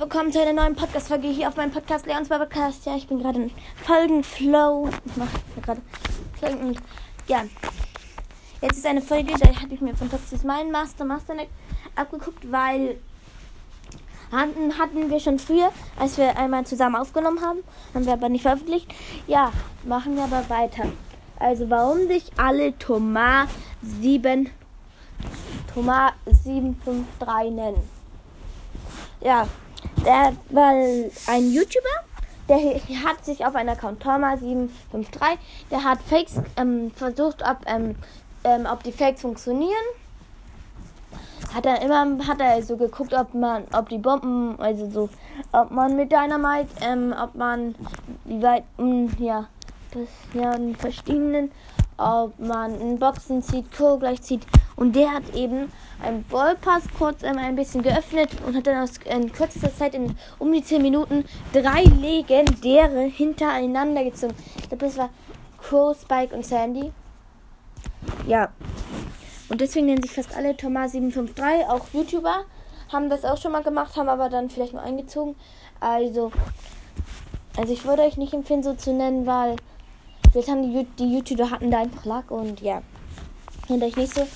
willkommen zu einer neuen Podcast-Folge hier auf meinem Podcast Leons Podcast. Ja, ich bin gerade in Folgenflow. Ich mache gerade Folgen und ja. Jetzt ist eine Folge, da habe ich mir von Toxis mein Master Master abgeguckt, weil hatten, hatten wir schon früher, als wir einmal zusammen aufgenommen haben, haben wir aber nicht veröffentlicht. Ja, machen wir aber weiter. Also warum sich alle Thomas 7 Thomas 753 nennen. Ja, der war ein YouTuber, der hat sich auf einen Account Thomas753, der hat Fakes ähm, versucht, ob, ähm, ähm, ob die Fakes funktionieren. Hat er immer, hat er so geguckt, ob man, ob die Bomben, also so, ob man mit Dynamite, ähm, ob man, wie weit, mh, hm, ja, das, ja, in verschiedenen, ob man einen Boxen zieht, Co gleich zieht. Und der hat eben einen Ballpass kurz ein bisschen geöffnet und hat dann aus, in kürzester Zeit in um die 10 Minuten drei legendäre hintereinander gezogen. Ich glaube, das war Crow, Spike und Sandy. Ja. Und deswegen nennen sich fast alle Thomas753, auch YouTuber, haben das auch schon mal gemacht, haben aber dann vielleicht nur eingezogen. Also, also ich würde euch nicht empfehlen, so zu nennen, weil vielleicht haben die, die YouTuber hatten da einfach Lack und ja. Und euch nicht so.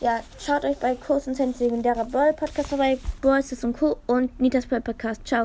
Ja, schaut euch bei Kurs und Sense legendärer Ball Podcast vorbei. Boys und Co. und Nitas Ball Podcast. Ciao.